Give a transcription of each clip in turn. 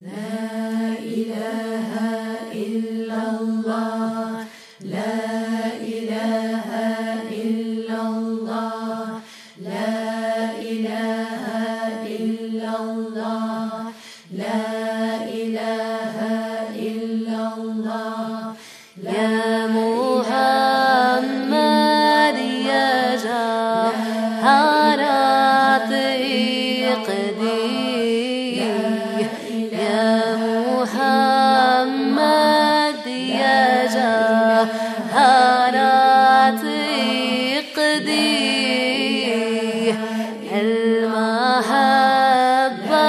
There. محبة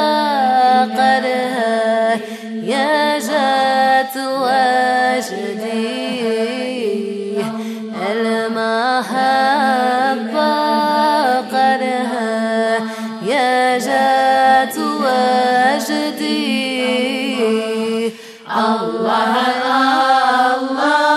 قرها يا جات وجدي. المحبة قرها يا جات وجدي. الله الله.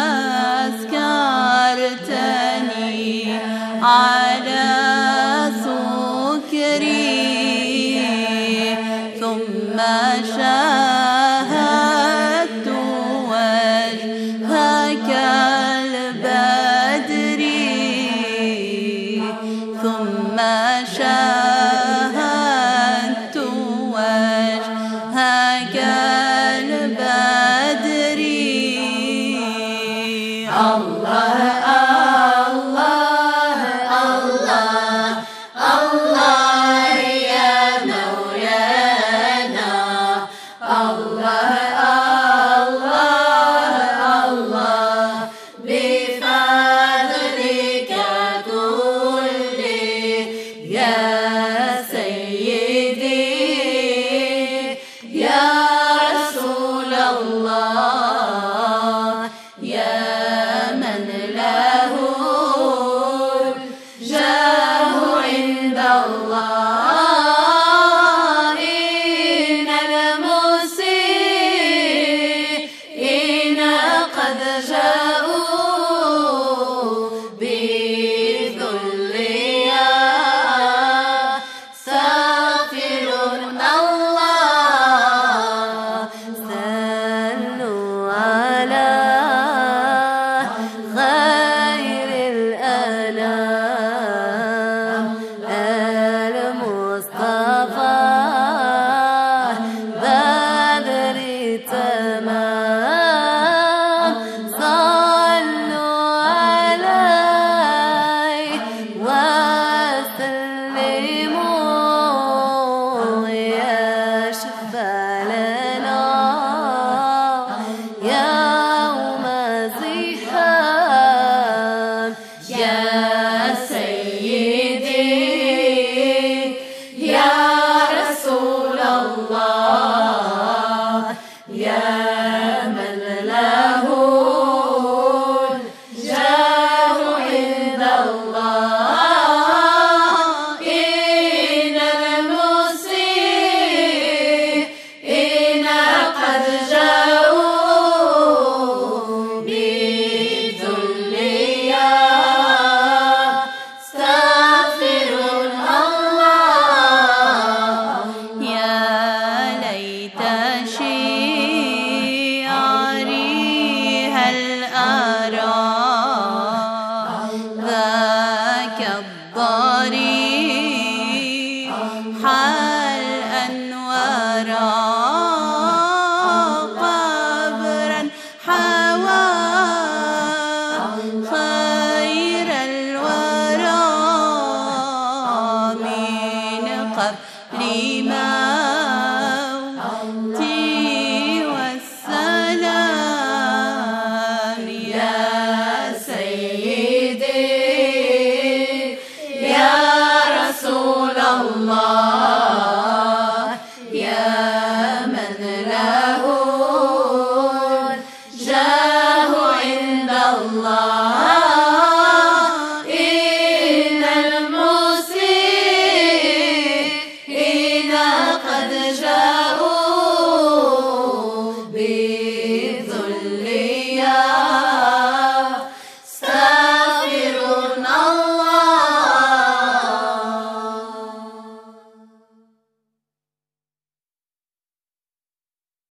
ثم شاهدت وجهك البدر ثم شاهدت وجهك البدر. الله Yeah. sei. حبلي ما